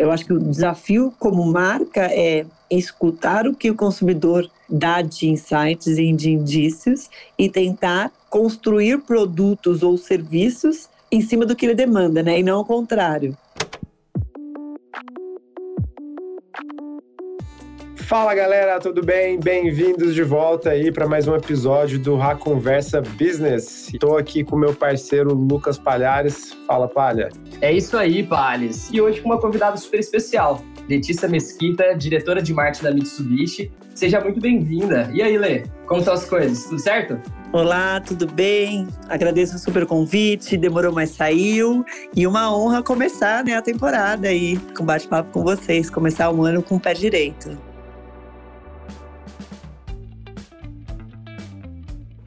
Eu acho que o desafio como marca é escutar o que o consumidor dá de insights e de indícios e tentar construir produtos ou serviços em cima do que ele demanda, né? E não ao contrário. Fala galera, tudo bem? Bem-vindos de volta aí para mais um episódio do Ra Conversa Business. Estou aqui com meu parceiro Lucas Palhares. Fala, Palha. É isso aí, Palhares. E hoje com uma convidada super especial, Letícia Mesquita, diretora de marketing da Mitsubishi. Seja muito bem-vinda. E aí, Lê, como estão as coisas? Tudo certo? Olá, tudo bem? Agradeço o super convite, demorou, mas saiu. E uma honra começar né, a temporada aí, com bate-papo com vocês, começar o ano com o pé direito.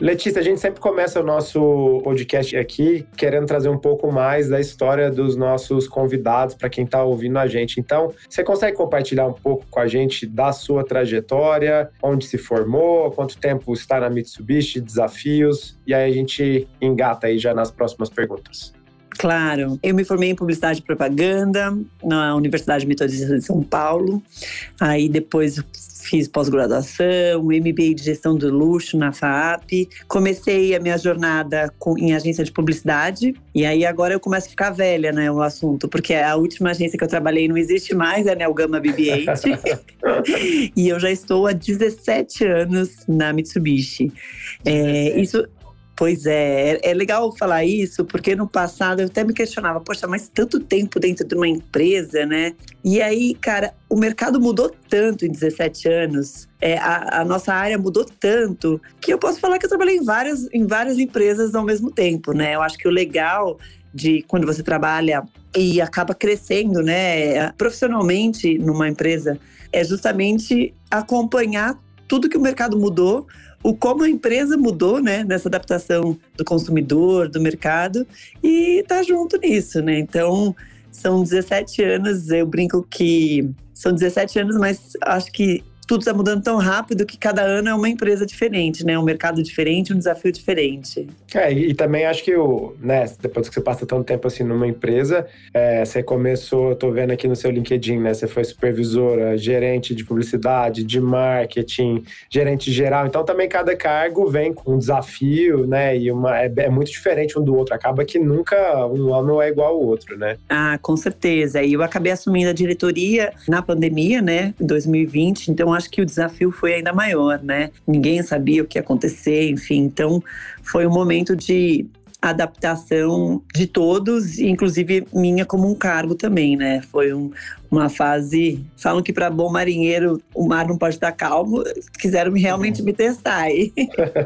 Letícia, a gente sempre começa o nosso podcast aqui querendo trazer um pouco mais da história dos nossos convidados para quem está ouvindo a gente. Então, você consegue compartilhar um pouco com a gente da sua trajetória, onde se formou, quanto tempo está na Mitsubishi, desafios, e aí a gente engata aí já nas próximas perguntas. Claro, eu me formei em publicidade e propaganda na Universidade Metodista de São Paulo. Aí depois fiz pós-graduação, MBA de gestão do luxo na FAP. Comecei a minha jornada com, em agência de publicidade e aí agora eu começo a ficar velha, né, o assunto, porque a última agência que eu trabalhei não existe mais, é a Nelgama BB-8. e eu já estou há 17 anos na Mitsubishi. É, isso Pois é, é, é legal falar isso, porque no passado eu até me questionava, poxa, mas tanto tempo dentro de uma empresa, né? E aí, cara, o mercado mudou tanto em 17 anos, é, a, a, nossa área mudou tanto, que eu posso falar que eu trabalhei em várias, em várias empresas ao mesmo tempo, né? Eu acho que o legal de quando você trabalha e acaba crescendo, né, profissionalmente numa empresa, é justamente acompanhar tudo que o mercado mudou o como a empresa mudou, né, nessa adaptação do consumidor, do mercado, e tá junto nisso, né? Então, são 17 anos, eu brinco que são 17 anos, mas acho que tudo está mudando tão rápido que cada ano é uma empresa diferente, né? Um mercado diferente, um desafio diferente. É, e, também acho que o, né, depois que você passa tanto tempo assim numa empresa, é, você começou, eu tô vendo aqui no seu LinkedIn, né? Você foi supervisora, gerente de publicidade, de marketing, gerente geral. Então também cada cargo vem com um desafio, né? E uma, é, é muito diferente um do outro. Acaba que nunca um ano é igual ao outro, né? Ah, com certeza. E eu acabei assumindo a diretoria na pandemia, né? Em 2020. Então acho que o desafio foi ainda maior, né? Ninguém sabia o que ia acontecer, enfim. Então, foi um momento de adaptação de todos, inclusive minha como um cargo também, né? Foi um, uma fase. Falam que para bom marinheiro o mar não pode estar calmo. Quiseram realmente me testar aí.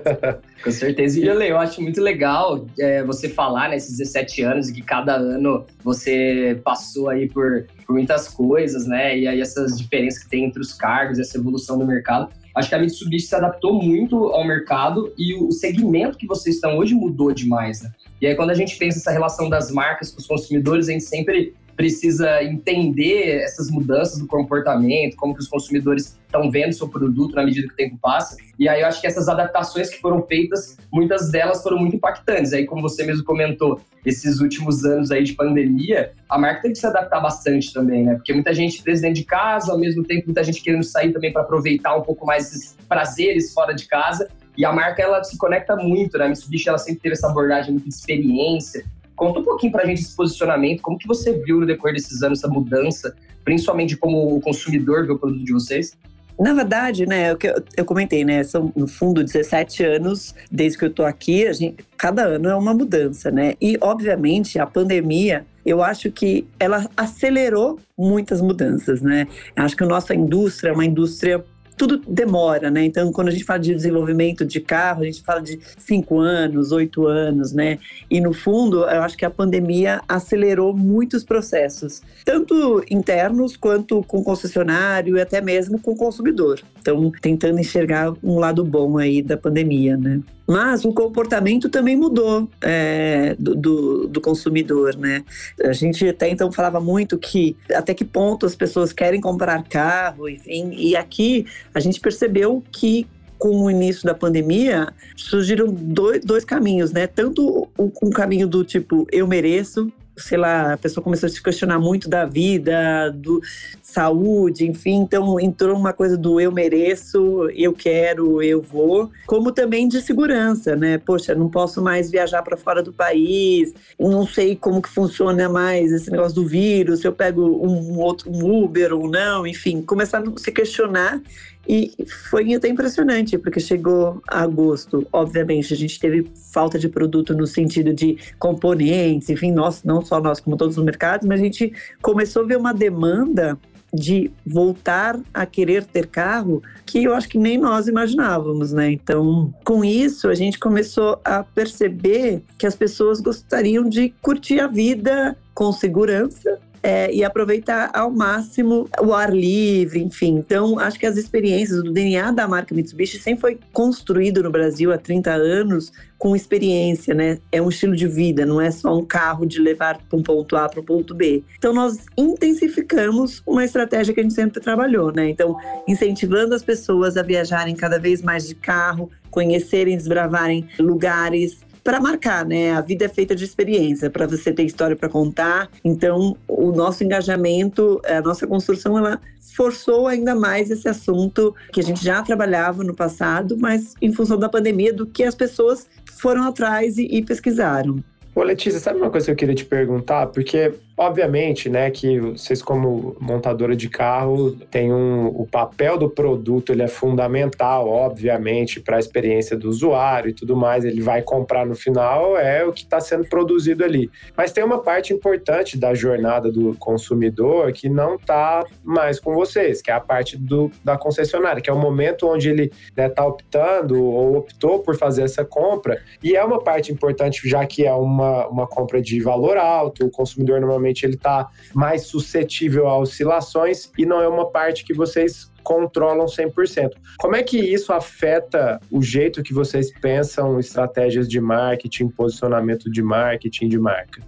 Com certeza. E eu acho muito legal é, você falar nesses 17 anos e que cada ano você passou aí por, por muitas coisas, né? E aí essas diferenças que tem entre os cargos, essa evolução do mercado. Acho que a Mitsubishi se adaptou muito ao mercado e o segmento que vocês estão hoje mudou demais, né? E aí, quando a gente pensa essa relação das marcas com os consumidores, a gente sempre precisa entender essas mudanças do comportamento, como que os consumidores estão vendo seu produto na medida que o tempo passa. E aí eu acho que essas adaptações que foram feitas, muitas delas foram muito impactantes. Aí como você mesmo comentou, esses últimos anos aí de pandemia, a marca teve que se adaptar bastante também, né? Porque muita gente presa dentro de casa, ao mesmo tempo muita gente querendo sair também para aproveitar um pouco mais esses prazeres fora de casa. E a marca, ela se conecta muito, né? A Mitsubishi, ela sempre teve essa abordagem muito de experiência, Conta um pouquinho para a gente esse posicionamento, como que você viu no decorrer desses anos essa mudança, principalmente como consumidor do produto de vocês? Na verdade, né, o que eu, comentei, né, são no fundo 17 anos desde que eu tô aqui, a gente, cada ano é uma mudança, né? E obviamente a pandemia, eu acho que ela acelerou muitas mudanças, né? Acho que a nossa indústria é uma indústria tudo demora, né? Então, quando a gente fala de desenvolvimento de carro, a gente fala de cinco anos, oito anos, né? E no fundo, eu acho que a pandemia acelerou muitos processos, tanto internos quanto com concessionário e até mesmo com o consumidor. Então, tentando enxergar um lado bom aí da pandemia, né? Mas o comportamento também mudou é, do, do, do, consumidor, né? A gente até então falava muito que até que ponto as pessoas querem comprar carro, enfim. E aqui a gente percebeu que com o início da pandemia, surgiram dois, dois caminhos, né? Tanto um caminho do tipo, eu mereço, sei lá, a pessoa começou a se questionar muito da vida, do saúde, enfim, então entrou uma coisa do eu mereço, eu quero, eu vou, como também de segurança, né? Poxa, não posso mais viajar para fora do país, não sei como que funciona mais esse negócio do vírus, se eu pego um outro um Uber ou não, enfim, começaram a se questionar e foi até impressionante, porque chegou agosto, obviamente, a gente teve falta de produto no sentido de componentes, enfim, nós, não só nós, como todos os mercados, mas a gente começou a ver uma demanda de voltar a querer ter carro que eu acho que nem nós imaginávamos, né? Então, com isso, a gente começou a perceber que as pessoas gostariam de curtir a vida com segurança é, e aproveitar ao máximo o ar livre, enfim. Então, acho que as experiências, o DNA da marca Mitsubishi sempre foi construído no Brasil há 30 anos com experiência, né? É um estilo de vida, não é só um carro de levar para um ponto A para o ponto B. Então, nós intensificamos uma estratégia que a gente sempre trabalhou, né? Então, incentivando as pessoas a viajarem cada vez mais de carro, conhecerem, desbravarem lugares, para marcar, né? A vida é feita de experiência, para você ter história para contar. Então, o nosso engajamento, a nossa construção, ela forçou ainda mais esse assunto que a gente já trabalhava no passado, mas em função da pandemia, do que as pessoas foram atrás e, e pesquisaram. Ô, Letícia, sabe uma coisa que eu queria te perguntar? Porque Obviamente, né, que vocês como montadora de carro tem um, o papel do produto ele é fundamental, obviamente, para a experiência do usuário e tudo mais. Ele vai comprar no final é o que está sendo produzido ali. Mas tem uma parte importante da jornada do consumidor que não está mais com vocês, que é a parte do, da concessionária, que é o momento onde ele está né, tá optando ou optou por fazer essa compra. E é uma parte importante, já que é uma, uma compra de valor alto, o consumidor normalmente provavelmente ele está mais suscetível a oscilações e não é uma parte que vocês controlam 100%. Como é que isso afeta o jeito que vocês pensam estratégias de marketing, posicionamento de marketing de marca?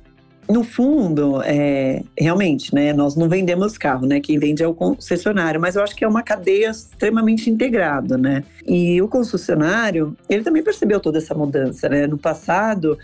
No fundo, é, realmente, né, nós não vendemos carro, né? Quem vende é o concessionário, mas eu acho que é uma cadeia extremamente integrada, né? E o concessionário, ele também percebeu toda essa mudança, né? No passado,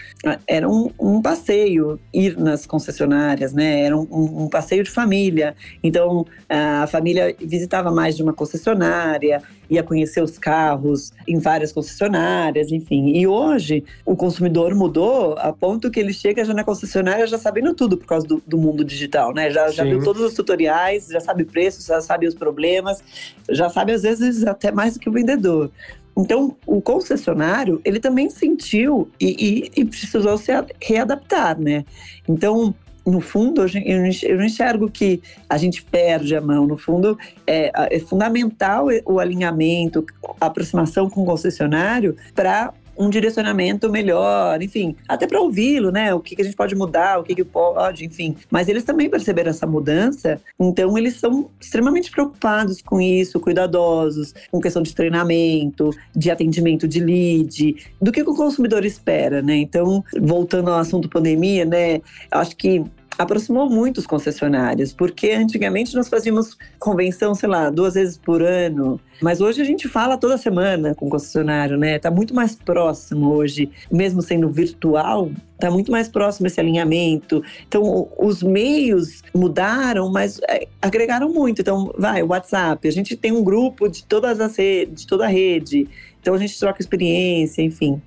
era um, um passeio ir nas concessionárias, né? Era um, um, passeio de família. Então, a família visitava mais de uma concessionária, ia conhecer os carros em várias concessionárias, enfim. E hoje o consumidor mudou a ponto que ele chega já na concessionária já sabendo tudo por causa do, do mundo digital, né? Já, já viu todos os tutoriais, já sabe preços, já sabe os problemas, já sabe às vezes até mais do que o vendedor. Então, o concessionário, ele também sentiu e, e, e precisou se readaptar, né? Então, no fundo, eu não enxergo que a gente perde a mão. No fundo, é, é fundamental o alinhamento, a aproximação com o concessionário para um direcionamento melhor, enfim, até para ouvi-lo, né? O que, que, a gente pode mudar, o que, que pode, enfim. Mas eles também perceberam essa mudança, então eles são extremamente preocupados com isso, cuidadosos, com questão de treinamento, de atendimento de lead, do que o consumidor espera, né? Então, voltando ao assunto pandemia, né? Acho que aproximou muito os concessionários, porque antigamente nós fazíamos convenção, sei lá, duas vezes por ano, mas hoje a gente fala toda semana com o concessionário, né? Tá muito mais próximo hoje, mesmo sendo virtual, tá muito mais próximo esse alinhamento. Então, os meios mudaram, mas é, agregaram muito. Então, vai, o WhatsApp, a gente tem um grupo de todas as redes, de toda a rede. Então a gente troca experiência, enfim.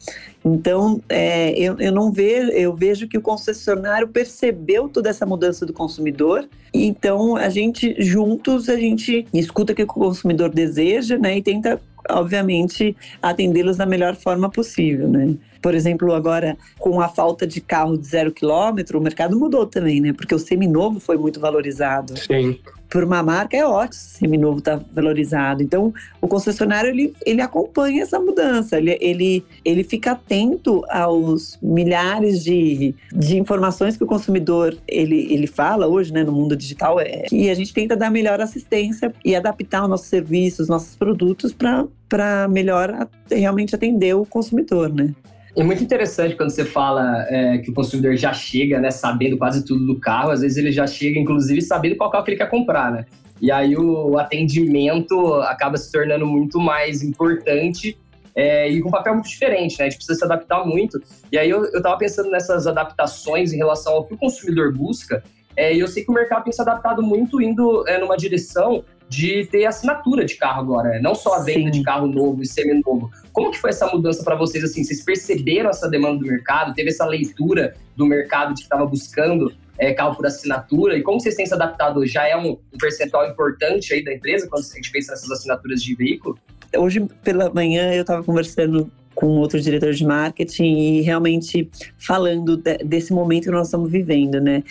Então é, eu, eu não vejo, eu vejo que o concessionário percebeu toda essa mudança do consumidor. Então a gente juntos a gente escuta o que o consumidor deseja, né, e tenta obviamente atendê-los da melhor forma possível, né? Por exemplo, agora com a falta de carro de zero quilômetro, o mercado mudou também, né? Porque o seminovo foi muito valorizado. Sim por uma marca é ótimo, seminovo está valorizado. Então, o concessionário ele, ele acompanha essa mudança, ele, ele, ele fica atento aos milhares de, de informações que o consumidor ele, ele fala hoje, né, no mundo digital, é, e a gente tenta dar melhor assistência e adaptar os nossos serviços, nossos produtos para melhor realmente atender o consumidor, né? É muito interessante quando você fala é, que o consumidor já chega, né, sabendo quase tudo do carro. Às vezes ele já chega, inclusive, sabendo qual carro que ele quer comprar, né? E aí o atendimento acaba se tornando muito mais importante é, e com um papel muito diferente, né? A gente precisa se adaptar muito. E aí eu, eu tava pensando nessas adaptações em relação ao que o consumidor busca, é, e eu sei que o mercado tem se adaptado muito indo é, numa direção de ter assinatura de carro agora, né? não só a venda Sim. de carro novo e semi-novo. Como que foi essa mudança para vocês? Assim, vocês perceberam essa demanda do mercado? Teve essa leitura do mercado de que estava buscando é, carro por assinatura? E como vocês têm se adaptado? Já é um, um percentual importante aí da empresa quando a gente pensa nessas assinaturas de veículo? Hoje pela manhã eu estava conversando com outro diretor de marketing e realmente falando de, desse momento que nós estamos vivendo, né?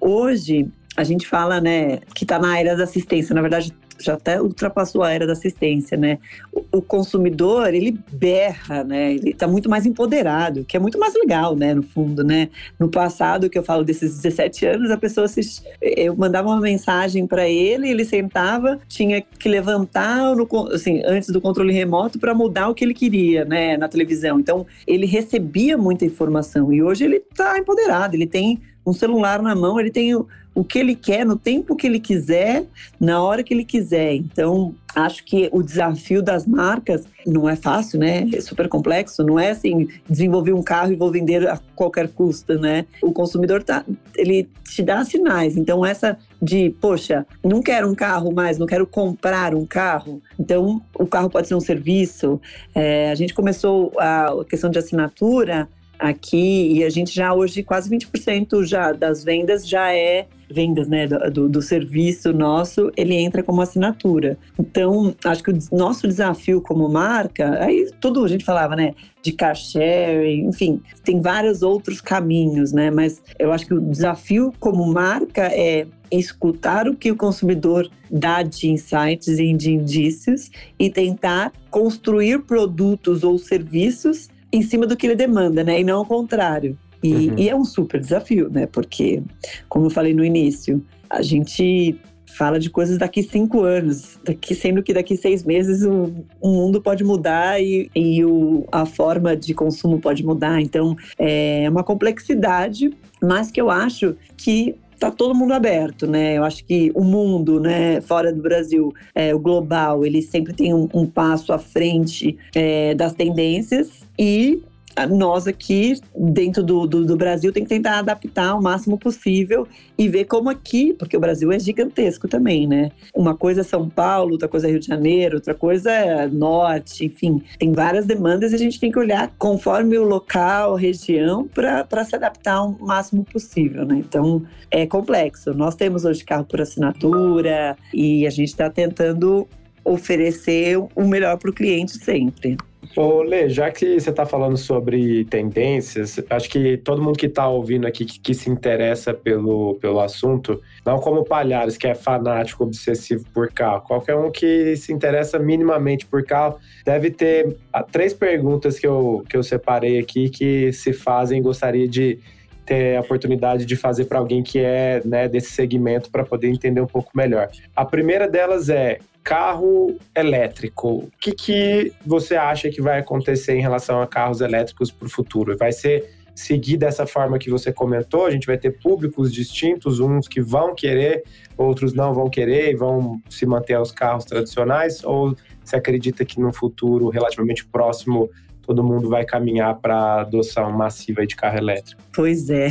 Hoje a gente fala, né, que está na era da assistência. Na verdade, já até ultrapassou a era da assistência, né? O, o consumidor, ele berra, né? Ele está muito mais empoderado, que é muito mais legal, né? No fundo, né? No passado, que eu falo desses 17 anos, a pessoa se... Eu mandava uma mensagem para ele, ele sentava, tinha que levantar, no, assim, antes do controle remoto para mudar o que ele queria, né? Na televisão. Então, ele recebia muita informação e hoje ele está empoderado, ele tem um celular na mão, ele tem o, o que ele quer, no tempo que ele quiser, na hora que ele quiser. Então, acho que o desafio das marcas não é fácil, né? É super complexo. Não é assim, desenvolver um carro e vou vender a qualquer custo, né? O consumidor tá, ele te dá sinais. Então, essa de, poxa, não quero um carro mais, não quero comprar um carro. Então, o carro pode ser um serviço. É, a gente começou a questão de assinatura aqui e a gente já hoje quase 20% já das vendas já é vendas né, do, do, serviço nosso, ele entra como assinatura. Então, acho que o nosso desafio como marca, aí tudo a gente falava, né, de car sharing, enfim, tem vários outros caminhos, né, mas eu acho que o desafio como marca é escutar o que o consumidor dá de insights e de indícios e tentar construir produtos ou serviços em cima do que ele demanda, né? E não ao contrário. E, uhum. e, é um super desafio, né? Porque, como eu falei no início, a gente fala de coisas daqui cinco anos, daqui, sendo que daqui seis meses o, o mundo pode mudar e, e o, a forma de consumo pode mudar. Então, é uma complexidade, mas que eu acho que está todo mundo aberto, né? Eu acho que o mundo, né, fora do Brasil, é, o global, ele sempre tem um, um passo à frente é, das tendências e nós aqui, dentro do, do, do, Brasil, tem que tentar adaptar o máximo possível e ver como aqui, porque o Brasil é gigantesco também, né? Uma coisa é São Paulo, outra coisa é Rio de Janeiro, outra coisa é Norte, enfim. Tem várias demandas e a gente tem que olhar conforme o local, região, para se adaptar o máximo possível, né? Então, é complexo. Nós temos hoje carro por assinatura e a gente está tentando oferecer o melhor para o cliente sempre. Ô, Lê, já que você está falando sobre tendências, acho que todo mundo que está ouvindo aqui, que, que, se interessa pelo, pelo assunto, não como Palhares, que é fanático, obsessivo por carro, qualquer um que se interessa minimamente por carro, deve ter ah, três perguntas que eu, que eu separei aqui que se fazem gostaria de ter a oportunidade de fazer para alguém que é né, desse segmento para poder entender um pouco melhor. A primeira delas é carro elétrico. O que, que você acha que vai acontecer em relação a carros elétricos para o futuro? Vai ser seguir dessa forma que você comentou? A gente vai ter públicos distintos, uns que vão querer, outros não vão querer e vão se manter aos carros tradicionais? Ou você acredita que no futuro relativamente próximo todo mundo vai caminhar para a adoção massiva de carro elétrico? Pois é.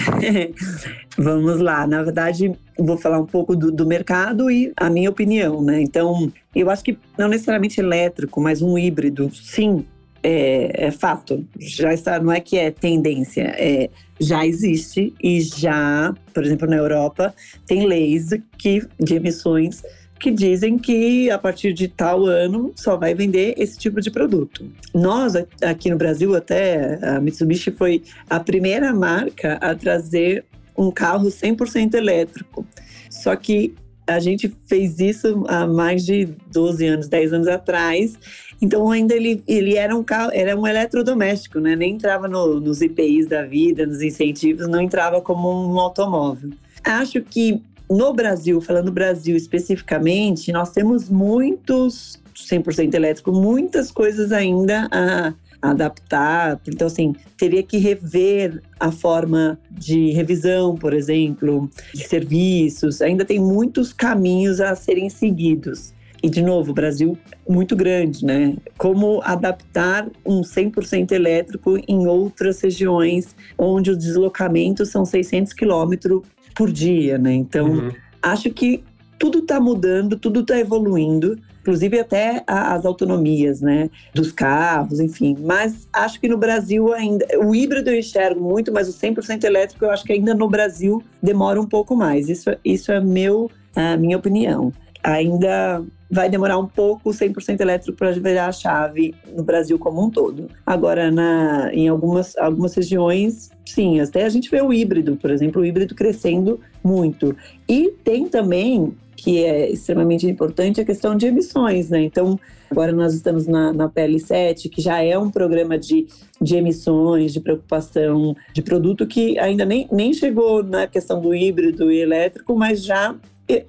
Vamos lá. Na verdade, vou falar um pouco do, do, mercado e a minha opinião, né? Então, eu acho que não necessariamente elétrico, mas um híbrido, sim, é, é fato. Já está, não é que é tendência, é já existe e já, por exemplo, na Europa, tem leis que, de emissões que dizem que a partir de tal ano só vai vender esse tipo de produto. Nós, aqui no Brasil, até a Mitsubishi foi a primeira marca a trazer um carro 100% elétrico. Só que a gente fez isso há mais de 12 anos, 10 anos atrás. Então ainda ele, ele era um carro, era um eletrodoméstico, né? Nem entrava no, nos IPIs da vida, nos incentivos, não entrava como um automóvel. Acho que no Brasil, falando Brasil especificamente, nós temos muitos 100% elétrico, muitas coisas ainda a adaptar. Então, assim, teria que rever a forma de revisão, por exemplo, de serviços. Ainda tem muitos caminhos a serem seguidos. e de novo, o Brasil muito grande, né? Como adaptar um 100% elétrico em outras regiões onde os deslocamentos são 600 quilômetros por dia, né? Então, uhum. acho que tudo está mudando, tudo está evoluindo, inclusive até as autonomias, né, dos carros, enfim. Mas acho que no Brasil ainda, o híbrido eu enxergo muito, mas o 100% elétrico eu acho que ainda no Brasil demora um pouco mais. Isso, isso é meu, a minha opinião. Ainda vai demorar um pouco o 100% elétrico para virar a chave no Brasil como um todo. Agora, na, em algumas, algumas regiões, sim, até a gente vê o híbrido, por exemplo, o híbrido crescendo muito. E tem também, que é extremamente importante, a questão de emissões, né? Então, agora nós estamos na, na PL7, que já é um programa de, de emissões, de preocupação de produto que ainda nem, nem chegou na questão do híbrido e elétrico, mas já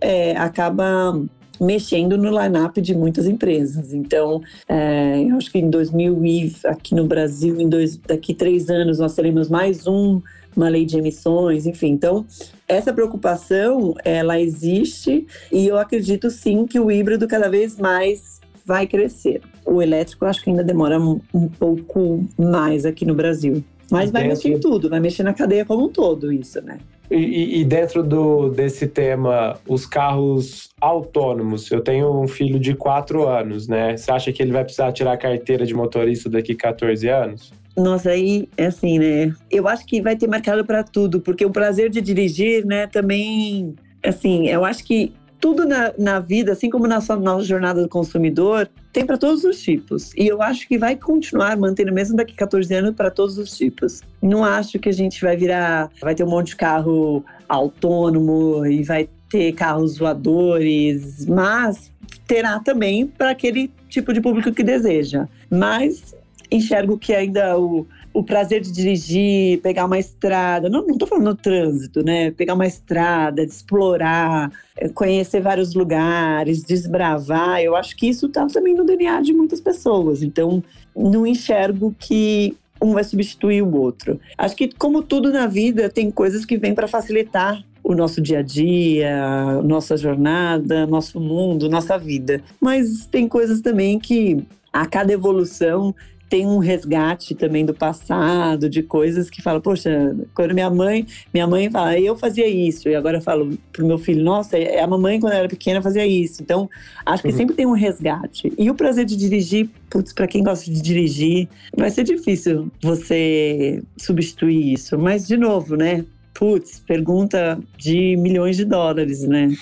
é, acaba mexendo no line-up de muitas empresas. Então, é, eu acho que em 2000 e aqui no Brasil, em dois, daqui três anos, nós teremos mais um uma lei de emissões, enfim. Então, essa preocupação, ela existe e eu acredito sim que o híbrido cada vez mais vai crescer. O elétrico, acho que ainda demora um, um pouco mais aqui no Brasil. Mas vai mexer em tudo, vai mexer na cadeia como um todo, isso, né? E, e, dentro do, desse tema, os carros autônomos, eu tenho um filho de 4 anos, né? Você acha que ele vai precisar tirar a carteira de motorista daqui 14 anos? Nossa, aí é assim, né? Eu acho que vai ter mercado para tudo, porque o prazer de dirigir, né, também, assim, eu acho que tudo na, na vida, assim como na sua na jornada do consumidor, tem para todos os tipos. E eu acho que vai continuar mantendo, mesmo daqui a 14 anos, para todos os tipos. Não acho que a gente vai virar, vai ter um monte de carro autônomo e vai ter carros voadores, mas terá também para aquele tipo de público que deseja. Mas enxergo que ainda o, o prazer de dirigir, pegar uma estrada, não, não tô falando trânsito, né? Pegar uma estrada, de explorar, eh, conhecer vários lugares, desbravar, eu acho que isso tá também no DNA de muitas pessoas. Então, não enxergo que um vai substituir o outro. Acho que, como tudo na vida, tem coisas que vêm para facilitar o nosso dia a dia, nossa jornada, nosso mundo, nossa vida. Mas tem coisas também que a cada evolução tem um resgate também do passado, de coisas que fala, poxa, quando minha mãe, minha mãe fala, eu fazia isso, e agora eu falo pro meu filho, nossa, a mamãe quando era pequena fazia isso. Então, acho que uhum. sempre tem um resgate. E o prazer de dirigir, putz, para quem gosta de dirigir, vai ser difícil você substituir isso. Mas, de novo, né? Putz, pergunta de milhões de dólares, né?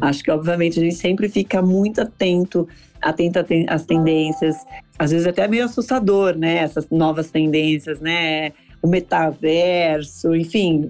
Acho que, obviamente, a gente sempre fica muito atento atenta às tendências, às vezes até meio assustador, né? Essas novas tendências, né? O metaverso, enfim,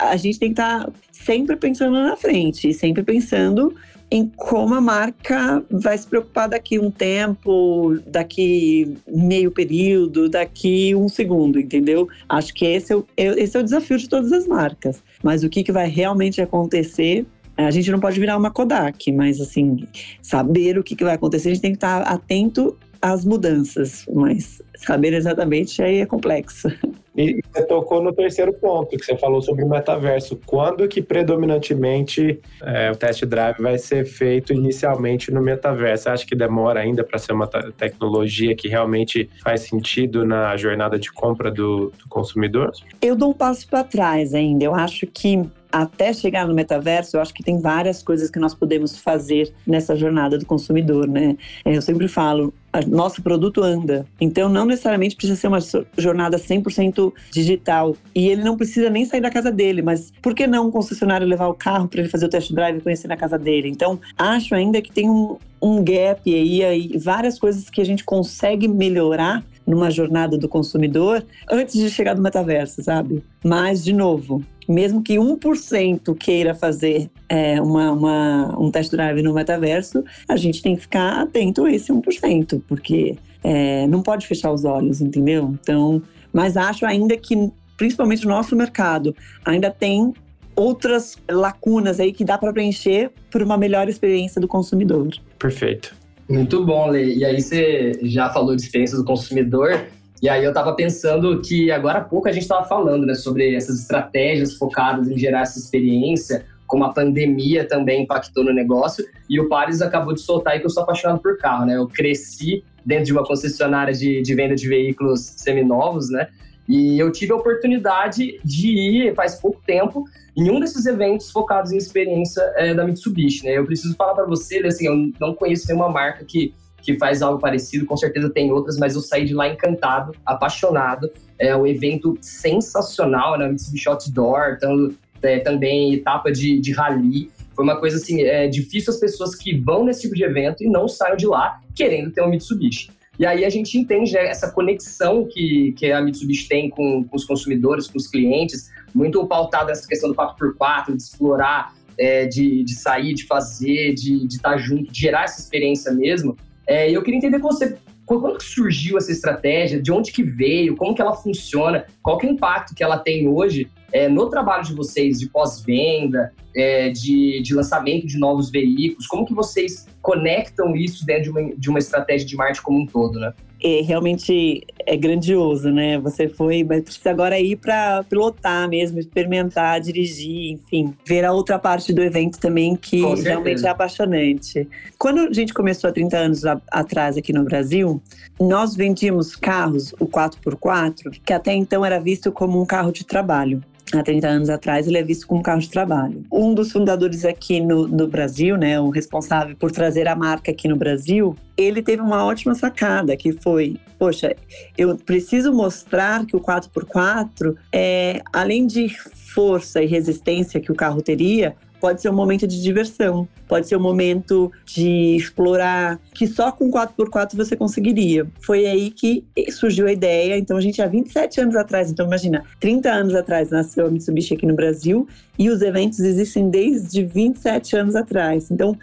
a gente tem que estar tá sempre pensando na frente, sempre pensando em como a marca vai se preocupar daqui um tempo, daqui meio período, daqui um segundo, entendeu? Acho que esse é o, esse é o desafio de todas as marcas. Mas o que, que vai realmente acontecer a gente não pode virar uma Kodak, mas assim, saber o que, vai acontecer, a gente tem que estar atento às mudanças, mas saber exatamente aí é complexo. E você tocou no terceiro ponto, que você falou sobre o metaverso. Quando que predominantemente é, o test drive vai ser feito inicialmente no metaverso? Acha que demora ainda para ser uma tecnologia que realmente faz sentido na jornada de compra do, do consumidor? Eu dou um passo para trás ainda. Eu acho que até chegar no metaverso, eu acho que tem várias coisas que nós podemos fazer nessa jornada do consumidor, né? É, eu sempre falo, nosso produto anda. Então, não necessariamente precisa ser uma jornada 100% digital. E ele não precisa nem sair da casa dele, mas por que não um concessionário levar o carro para ele fazer o test drive e conhecer na casa dele? Então, acho ainda que tem um, um gap aí, aí, várias coisas que a gente consegue melhorar numa jornada do consumidor antes de chegar no metaverso, sabe? Mas, de novo, mesmo que 1% queira fazer é, uma, uma, um test drive no metaverso, a gente tem que ficar atento a esse 1%, porque é, não pode fechar os olhos, entendeu? Então, mas acho ainda que, principalmente no nosso mercado, ainda tem outras lacunas aí que dá para preencher por uma melhor experiência do consumidor. Perfeito. Muito bom, Lê. E aí você já falou de experiência do consumidor. E aí eu estava pensando que agora há pouco a gente estava falando né, sobre essas estratégias focadas em gerar essa experiência. como a pandemia também impactou no negócio. E o Paris acabou de soltar aí que eu sou apaixonado por carro, né? Eu cresci dentro de uma concessionária de, de venda de veículos seminovos, né? E eu tive a oportunidade de ir faz pouco tempo em um desses eventos focados em experiência é, da Mitsubishi, né? Eu preciso falar para você, assim, eu não conheço nenhuma marca que que faz algo parecido, com certeza tem outras, mas eu saí de lá encantado, apaixonado. É um evento sensacional, né? Mitsubishi Outdoor, então, é, também etapa de, de rally. Foi uma coisa assim, é difícil as pessoas que vão nesse tipo de evento e não saiam de lá querendo ter um Mitsubishi. E aí a gente entende né, essa conexão que, que a Mitsubishi tem com, com os consumidores, com os clientes, muito pautada nessa questão do 4x4, de explorar, é, de, de sair, de fazer, de, estar junto, de gerar essa experiência mesmo. É, eu queria entender com você quando surgiu essa estratégia, de onde que veio, como que ela funciona, qual que é o impacto que ela tem hoje é, no trabalho de vocês de pós-venda, é, de, de lançamento de novos veículos, como que vocês conectam isso dentro de uma, de uma estratégia de marketing como um todo, né? é, realmente é grandioso, né? Você foi, mas precisa agora ir para pilotar mesmo, experimentar, dirigir, enfim, ver a outra parte do evento também que realmente é apaixonante. Quando a gente começou há 30 anos atrás aqui no Brasil, nós vendíamos carros, o 4x4, que até então era visto como um carro de trabalho há 30 anos atrás, ele é visto como um carro de trabalho. Um dos fundadores aqui no, no, Brasil, né, o responsável por trazer a marca aqui no Brasil, ele teve uma ótima sacada, que foi, poxa, eu preciso mostrar que o 4x4, é, além de força e resistência que o carro teria, pode ser um momento de diversão, pode ser um momento de explorar, que só com 4x4 você conseguiria. Foi aí que surgiu a ideia. Então, a gente há 27 anos atrás, então imagina, 30 anos atrás nasceu a Mitsubishi aqui no Brasil e os eventos existem desde 27 anos atrás. Então,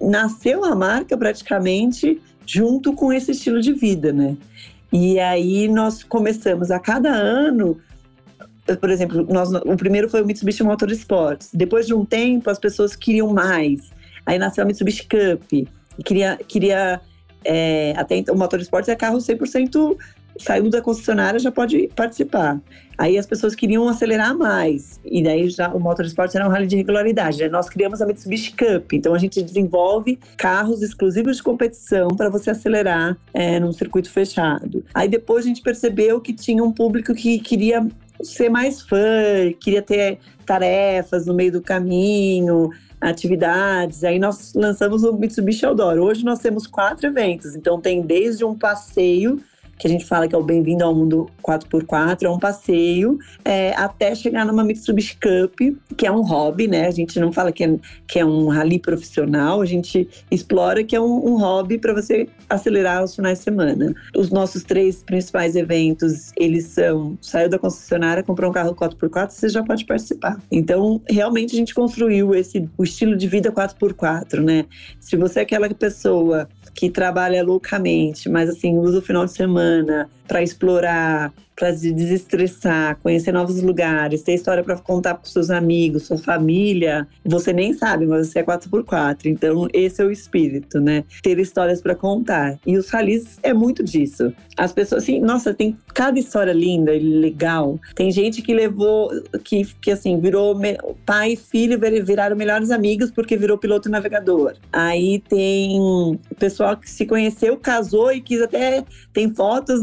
nasceu a marca praticamente junto com esse estilo de vida, né? E aí nós começamos a cada ano por exemplo, nós, o primeiro foi o Mitsubishi Motorsports. Depois de um tempo, as pessoas queriam mais. Aí nasceu a Mitsubishi Cup. Queria, queria é, até então, o Motorsports é carro 100% saiu da concessionária, já pode participar. Aí as pessoas queriam acelerar mais, e daí já o Motorsport era um rally de regularidade. Né? Nós criamos a Mitsubishi Cup, então a gente desenvolve carros exclusivos de competição para você acelerar é, num circuito fechado. Aí depois a gente percebeu que tinha um público que queria ser mais fã, queria ter tarefas no meio do caminho, atividades. Aí nós lançamos o Mitsubishi Outdoor. Hoje nós temos quatro eventos, então tem desde um passeio que a gente fala que é o Bem-vindo ao Mundo 4x4, é um passeio é, até chegar numa Mitsubishi Cup, que é um hobby, né? A gente não fala que é, que é um rally profissional, a gente explora que é um, um hobby para você acelerar os finais de semana. Os nossos três principais eventos, eles são, saiu da concessionária, comprou um carro 4x4, você já pode participar. Então, realmente a gente construiu esse o estilo de vida 4x4, né? Se você é aquela pessoa que trabalha loucamente, mas assim, usa o final de semana para explorar, para se desestressar, conhecer novos lugares, ter história para contar para seus amigos, sua família, você nem sabe, mas você é 4x4. Então, esse é o espírito, né? Ter histórias para contar. E os ralis é muito disso. As pessoas, assim, nossa, tem cada história linda e legal. Tem gente que levou, que, que assim, virou pai e filho viraram melhores amigos porque virou piloto navegador. Aí tem pessoal que se conheceu, casou e quis até. Tem fotos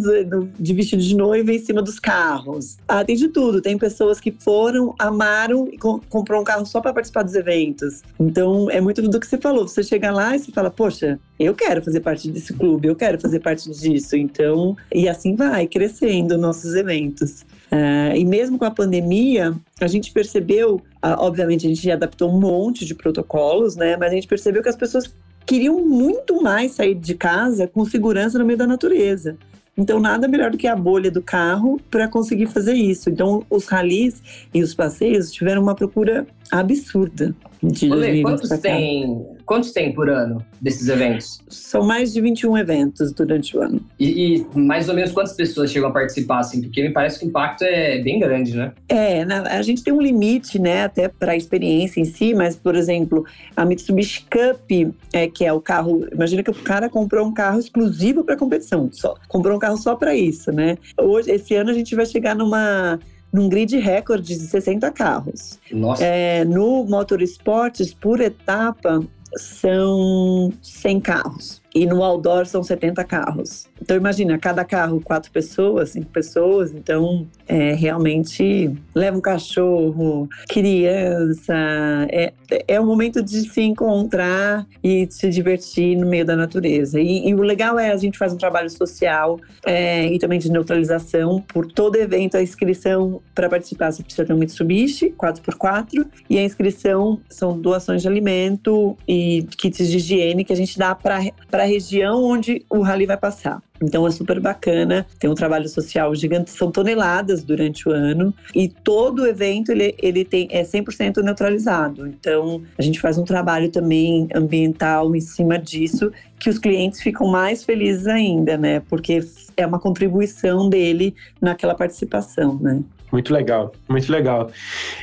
de vestido de noiva em cima dos carros. Ah, tem de tudo. Tem pessoas que foram, amaram e comprou um carro só para participar dos eventos. Então, é muito do que você falou. Você chega lá e você fala, poxa, eu quero fazer parte desse clube, eu quero fazer parte disso. Então, e assim vai crescendo nossos eventos. Uh, e mesmo com a pandemia, a gente percebeu, uh, obviamente, a gente adaptou um monte de protocolos, né? Mas a gente percebeu que as pessoas queriam muito mais sair de casa com segurança no meio da natureza. Então, nada melhor do que a bolha do carro para conseguir fazer isso. Então, os ralis e os passeios tiveram uma procura absurda de Olê, quantos tem, quantos tem por ano desses eventos? São mais de 21 eventos durante o ano. E, e, mais ou menos quantas pessoas chegam a participar, assim? Porque me parece que o impacto é bem grande, né? É, na, a gente tem um limite, né, até para a experiência em si, mas, por exemplo, a Mitsubishi Cup, é, que é o carro. Imagina que o cara comprou um carro exclusivo para competição, só comprou um carro só para isso, né? Hoje, esse ano a gente vai chegar numa num grid recorde de 60 carros. Nossa. É, no Motorsports, por etapa, são 100 carros. E no outdoor são 70 carros. Então imagina, cada carro, quatro pessoas, cinco pessoas. Então é, realmente leva um cachorro, criança. É, é um momento de se encontrar e se divertir no meio da natureza. E, e o legal é a gente faz um trabalho social é, e também de neutralização. Por todo evento, a inscrição para participar você precisa ter um Mitsubishi 4x4 e a inscrição são doações de alimento e kits de higiene que a gente dá para a região onde o rally vai passar. Então é super bacana, tem um trabalho social gigante, são toneladas durante o ano e todo o evento ele, ele tem, é 100% neutralizado. Então a gente faz um trabalho também ambiental em cima disso, que os clientes ficam mais felizes ainda, né? Porque é uma contribuição dele naquela participação, né? Muito legal, muito legal.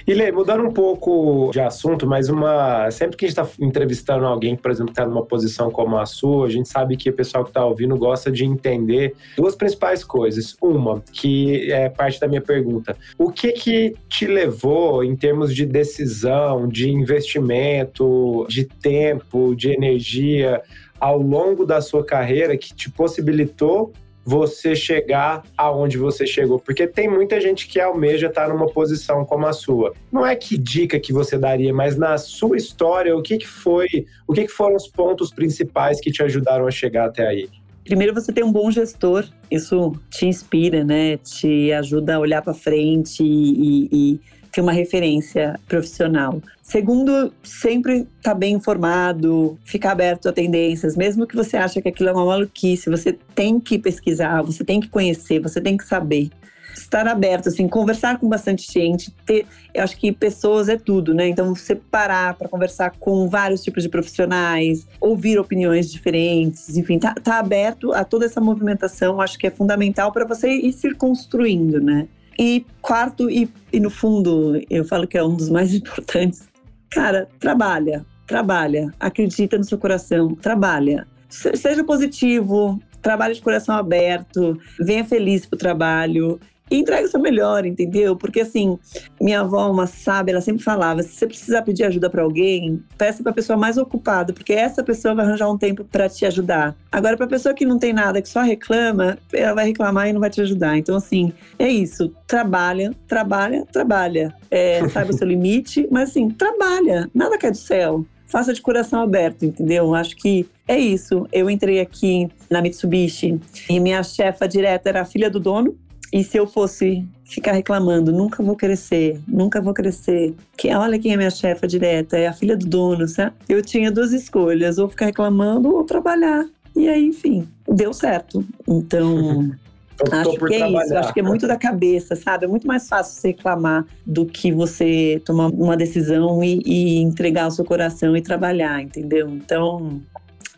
E Lê, mudando um pouco de assunto, mas uma. Sempre que a gente está entrevistando alguém, por exemplo, que está numa posição como a sua, a gente sabe que o pessoal que está ouvindo gosta de entender duas principais coisas. Uma, que é parte da minha pergunta. O que que te levou em termos de decisão, de investimento, de tempo, de energia ao longo da sua carreira que te possibilitou você chegar aonde você chegou? Porque tem muita gente que almeja estar numa posição como a sua. Não é que dica que você daria, mas na sua história, o que, que foi, o que, que foram os pontos principais que te ajudaram a chegar até aí? Primeiro, você tem um bom gestor, isso te inspira, né? Te ajuda a olhar para frente e, e ter uma referência profissional. Segundo, sempre estar tá bem informado, ficar aberto a tendências, mesmo que você ache que aquilo é uma maluquice, você tem que pesquisar, você tem que conhecer, você tem que saber. Estar aberto, assim, conversar com bastante gente, ter, eu acho que pessoas é tudo, né? Então, você parar para conversar com vários tipos de profissionais, ouvir opiniões diferentes, enfim, tá, tá aberto a toda essa movimentação, acho que é fundamental para você ir se construindo, né? E quarto, e, e no fundo, eu falo que é um dos mais importantes, cara, trabalha, trabalha, acredita no seu coração, trabalha. Seja positivo, trabalhe de coração aberto, venha feliz pro trabalho e entrega o seu melhor, entendeu? Porque assim, minha avó, uma sábia, ela sempre falava: se você precisar pedir ajuda para alguém, peça para a pessoa mais ocupada, porque essa pessoa vai arranjar um tempo para te ajudar. Agora, para a pessoa que não tem nada, que só reclama, ela vai reclamar e não vai te ajudar. Então, assim, é isso. Trabalha, trabalha, trabalha. É, saiba o seu limite, mas assim, trabalha. Nada cai do céu faça de coração aberto, entendeu? Acho que é isso. Eu entrei aqui na Mitsubishi e minha chefa direta era a filha do dono. E se eu fosse ficar reclamando, nunca vou crescer, nunca vou crescer. Que, olha quem é minha chefa direta, é a filha do dono, sabe? Eu tinha duas escolhas, ou ficar reclamando ou trabalhar. E aí, enfim, deu certo. Então, acho que é trabalhar. isso. Acho que é muito da cabeça, sabe? É muito mais fácil você reclamar do que você tomar uma decisão e, e entregar o seu coração e trabalhar, entendeu? Então,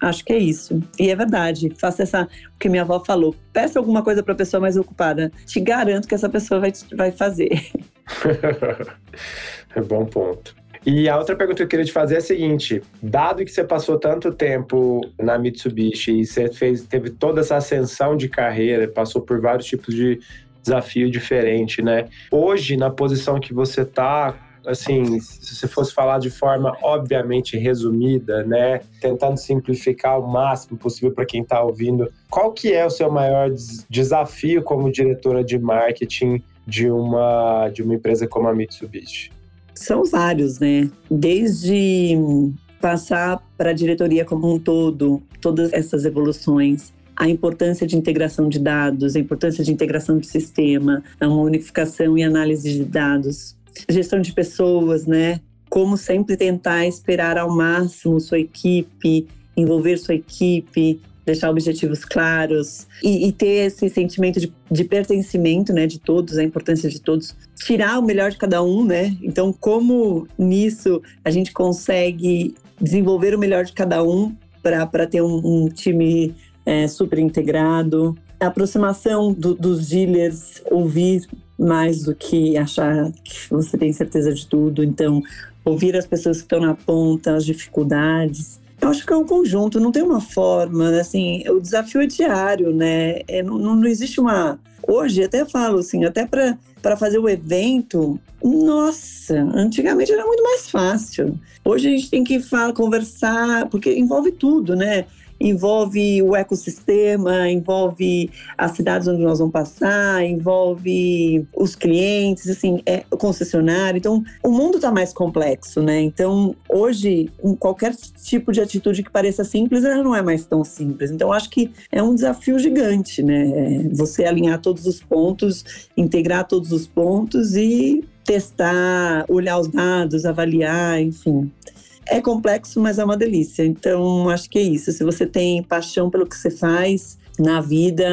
Acho que é isso. E é verdade. Faça essa. O que minha avó falou. Peça alguma coisa para a pessoa mais ocupada. Te garanto que essa pessoa vai, vai fazer. é bom ponto. E a outra pergunta que eu queria te fazer é a seguinte: dado que você passou tanto tempo na Mitsubishi e você fez, teve toda essa ascensão de carreira, passou por vários tipos de desafio diferente, né? Hoje, na posição que você está, assim, se você fosse falar de forma obviamente resumida, né, tentando simplificar o máximo possível para quem está ouvindo, qual que é o seu maior desafio como diretora de marketing de uma de uma empresa como a Mitsubishi? São vários, né? Desde passar para a diretoria como um todo, todas essas evoluções, a importância de integração de dados, a importância de integração de sistema, uma unificação e análise de dados, gestão de pessoas, né? Como sempre tentar esperar ao máximo sua equipe, envolver sua equipe, deixar objetivos claros e, e ter esse sentimento de, de, pertencimento, né, de todos, a importância de todos, tirar o melhor de cada um, né? Então, como nisso a gente consegue desenvolver o melhor de cada um para ter um, um time é, super integrado, a aproximação do, dos dealers, ouvir mais do que achar que você tem certeza de tudo. Então, ouvir as pessoas que estão na ponta, as dificuldades. Eu acho que é um conjunto, não tem uma forma, assim, o desafio é diário, né? É, não, não existe uma, hoje até falo assim, até para fazer o evento, nossa, antigamente era muito mais fácil. Hoje a gente tem que falar, conversar, porque envolve tudo, né? Envolve o ecossistema, envolve as cidades onde nós vamos passar, envolve os clientes, assim, é o concessionário. Então, o mundo está mais complexo, né? Então, hoje, qualquer tipo de atitude que pareça simples, ela não é mais tão simples. Então, acho que é um desafio gigante, né? Você alinhar todos os pontos, integrar todos os pontos e testar, olhar os dados, avaliar, enfim. É complexo, mas é uma delícia. Então, acho que é isso. Se você tem paixão pelo que você faz na vida,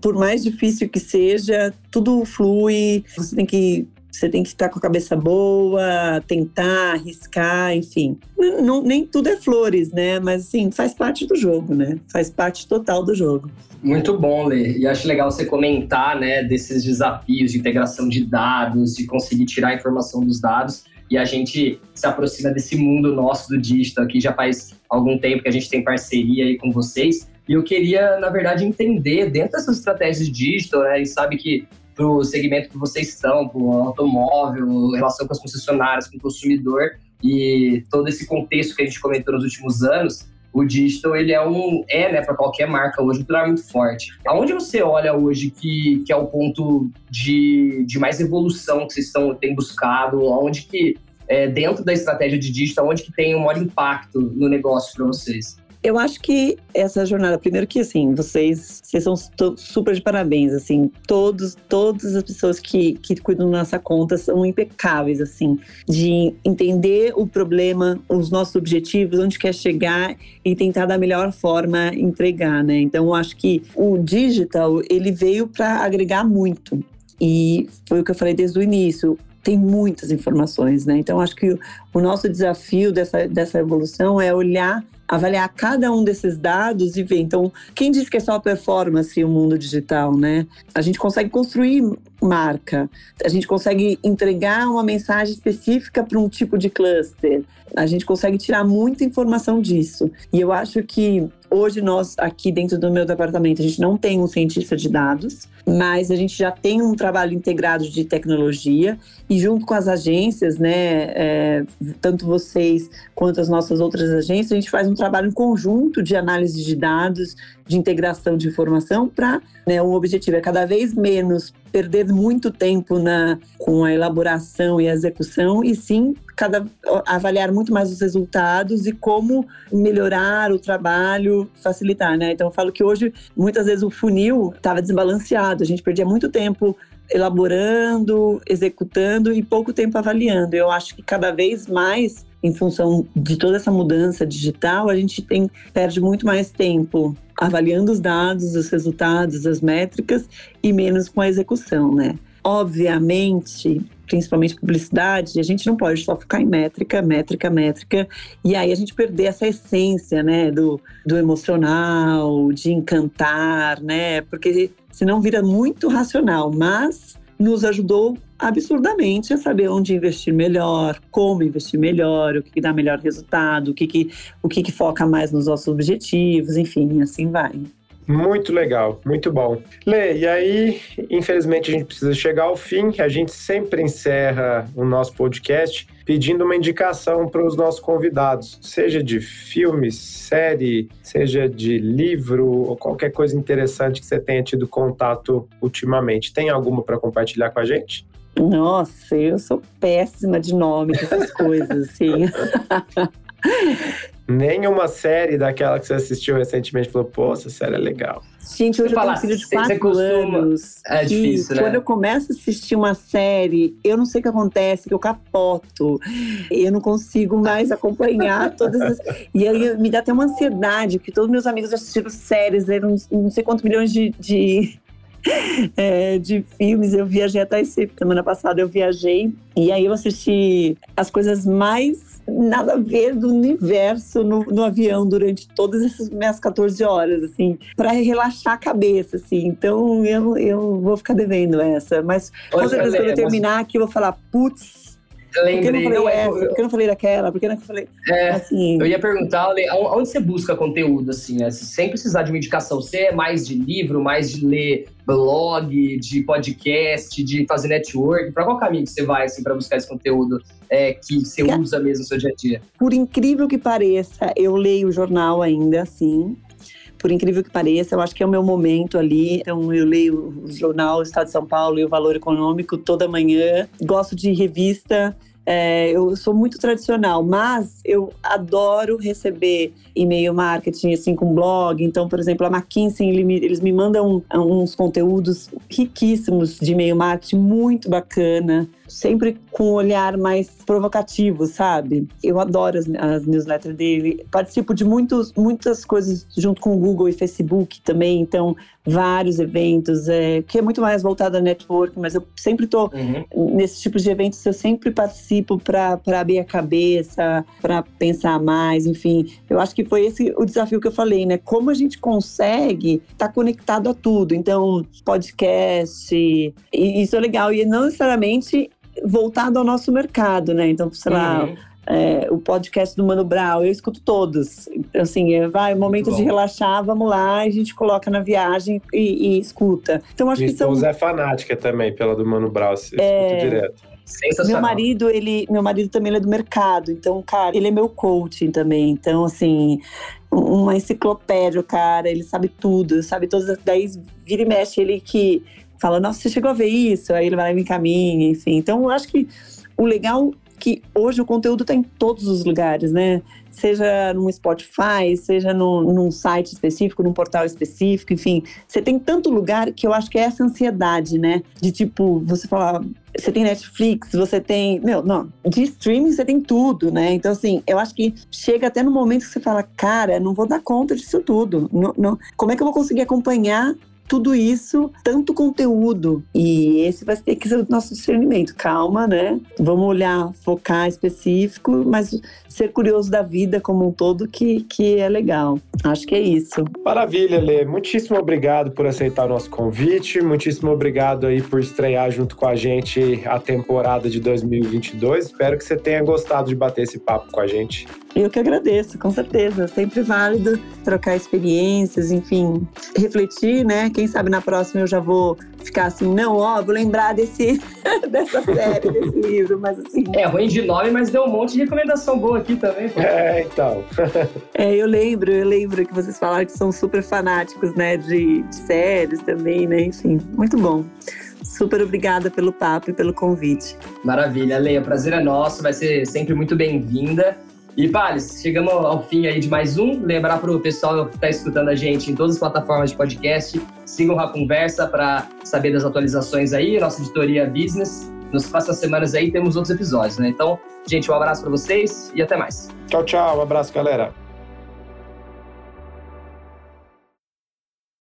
por mais difícil que seja, tudo flui. Você tem que você tem que estar com a cabeça boa, tentar, arriscar, enfim. Não, nem tudo é flores, né? Mas assim, faz parte do jogo, né? Faz parte total do jogo. Muito bom, Lê. E acho legal você comentar, né, desses desafios de integração de dados, de conseguir tirar a informação dos dados e a gente se aproxima desse mundo nosso do digital aqui já faz algum tempo que a gente tem parceria aí com vocês. E eu queria, na verdade, entender dentro dessas estratégias de digital, né, e sabe que para o segmento que vocês estão, para o automóvel, relação com as concessionárias, com o consumidor e todo esse contexto que a gente comentou nos últimos anos, o digital ele é um é né para qualquer marca hoje um pilar muito forte. Aonde você olha hoje que, que é o ponto de, de mais evolução que vocês estão têm buscado? Aonde que é, dentro da estratégia de digital, onde que tem um maior impacto no negócio para vocês? Eu acho que essa jornada, primeiro que assim, vocês, vocês são super de parabéns, assim, todos, todas as pessoas que, que cuidam da nossa conta são impecáveis, assim, de entender o problema, os nossos objetivos, onde quer chegar e tentar da melhor forma entregar, né? Então, eu acho que o digital, ele veio para agregar muito. E foi o que eu falei desde o início tem muitas informações, né? Então, acho que o nosso desafio dessa, dessa evolução é olhar avaliar cada um desses dados e ver. Então, quem diz que é só performance o mundo digital, né? A gente consegue construir marca, a gente consegue entregar uma mensagem específica para um tipo de cluster, a gente consegue tirar muita informação disso. E eu acho que hoje nós aqui dentro do meu departamento a gente não tem um cientista de dados, mas a gente já tem um trabalho integrado de tecnologia e junto com as agências, né, é, tanto vocês quanto as nossas outras agências, a gente faz um trabalho em conjunto de análise de dados, de integração de informação para né, o objetivo é cada vez menos perder muito tempo na, com a elaboração e a execução e sim cada, avaliar muito mais os resultados e como melhorar o trabalho, facilitar, né? Então eu falo que hoje muitas vezes o funil estava desbalanceado, a gente perdia muito tempo elaborando, executando e pouco tempo avaliando. Eu acho que cada vez mais em função de toda essa mudança digital, a gente tem, perde muito mais tempo avaliando os dados, os resultados, as métricas e menos com a execução, né? Obviamente, principalmente publicidade, a gente não pode só ficar em métrica, métrica, métrica, e aí a gente perder essa essência, né, do, do emocional, de encantar, né, porque senão vira muito racional, mas nos ajudou absurdamente a saber onde investir melhor, como investir melhor, o que, que dá melhor resultado, o que, que, o que, que foca mais nos nossos objetivos, enfim, assim vai. Muito legal, muito bom. Lê, e aí, infelizmente, a gente precisa chegar ao fim. A gente sempre encerra o nosso podcast pedindo uma indicação para os nossos convidados, seja de filme, série, seja de livro ou qualquer coisa interessante que você tenha tido contato ultimamente. Tem alguma para compartilhar com a gente? Nossa, eu sou péssima de nome dessas coisas, assim. Nenhuma série daquela que você assistiu recentemente falou, pô, essa série é legal. Gente, hoje eu tenho um filho de quatro costuma... anos. É difícil, né? Quando eu começo a assistir uma série, eu não sei o que acontece, que eu capoto. Eu não consigo mais acompanhar todas as... E aí me dá até uma ansiedade, porque todos meus amigos assistiram séries, leram não sei quantos milhões de, de é, de filmes. Eu viajei até esse semana passada, eu viajei e aí eu assisti as coisas mais nada a ver do universo no, no avião durante todas essas minhas 14 horas, assim, para relaxar a cabeça, assim. Então eu, eu vou ficar devendo essa. Mas com certeza, quando eu terminar aqui, eu vou falar, putz Lembrei, por que não falei não, essa? Eu... Por que não falei daquela? Por que não falei. É, assim... Eu ia perguntar, onde você busca conteúdo, assim, né? Sem precisar de uma indicação. Você é mais de livro, mais de ler blog, de podcast, de fazer network? Para qual caminho que você vai, assim, para buscar esse conteúdo é, que você usa mesmo no seu dia a dia? Por incrível que pareça, eu leio o jornal ainda, assim por incrível que pareça, eu acho que é o meu momento ali. Então, eu leio o jornal Estado de São Paulo e o Valor Econômico toda manhã. Gosto de revista. É, eu sou muito tradicional, mas eu adoro receber e-mail marketing, assim, com blog. Então, por exemplo, a McKinsey, eles me mandam uns conteúdos riquíssimos de e-mail marketing, muito bacana sempre com um olhar mais provocativo, sabe? Eu adoro as, as newsletters dele. Participo de muitos, muitas coisas junto com o Google e Facebook também, então vários eventos, é, que é muito mais voltado a network, mas eu sempre estou uhum. nesse tipo de eventos, eu sempre participo para abrir a cabeça, para pensar mais, enfim. Eu acho que foi esse o desafio que eu falei, né? Como a gente consegue estar tá conectado a tudo. Então, podcast, e isso é legal. E não necessariamente voltado ao nosso mercado, né? Então, sei uhum. lá, é, o podcast do Mano Brown, eu escuto todos. Assim, é, vai, momento de relaxar, vamos lá, a gente coloca na viagem e, e escuta. Então, acho Minha que são... é fanática também pela do Mano Brown, se é... direto. Meu marido, ele, meu marido também é do mercado, então, cara, ele é meu coaching também. Então, assim, uma enciclopédia, cara, ele sabe tudo, sabe todas as. Daí vira e mexe, ele que fala, nossa, você chegou a ver isso? Aí ele vai lá e me encaminha, enfim. Então, eu acho que o legal que hoje o conteúdo está em todos os lugares, né? Seja no Spotify, seja no, num site específico, num portal específico, enfim. Você tem tanto lugar que eu acho que é essa ansiedade, né? De tipo, você falar, você tem Netflix, você tem. Meu, não, de streaming você tem tudo, né? Então, assim, eu acho que chega até no momento que você fala, cara, não vou dar conta disso tudo. Não, não, como é que eu vou conseguir acompanhar tudo isso, tanto conteúdo. E esse vai ter que ser o nosso discernimento. Calma, né? Vamos olhar, focar específico, mas ser curioso da vida como um todo que, que é legal. Acho que é isso. Maravilha, Lê. Muitíssimo obrigado por aceitar o nosso convite. Muitíssimo obrigado aí por estrear junto com a gente a temporada de 2022. Espero que você tenha gostado de bater esse papo com a gente. Eu que agradeço, com certeza. Sempre válido trocar experiências, enfim, refletir, né? Quem sabe na próxima eu já vou ficar assim, não, ó, vou lembrar desse, dessa série, desse livro, mas assim. É ruim de nome, mas deu um monte de recomendação boa aqui também. Pô. É, então. é, eu lembro, eu lembro que vocês falaram que são super fanáticos, né, de, de séries também, né? Enfim, muito bom. Super obrigada pelo papo e pelo convite. Maravilha, Leia, prazer é nosso, vai ser sempre muito bem-vinda. E, Pales, chegamos ao fim aí de mais um. Lembrar para o pessoal que está escutando a gente em todas as plataformas de podcast, sigam a conversa para saber das atualizações aí, nossa editoria Business. Nas próximas semanas aí temos outros episódios, né? Então, gente, um abraço para vocês e até mais. Tchau, tchau. Um abraço, galera.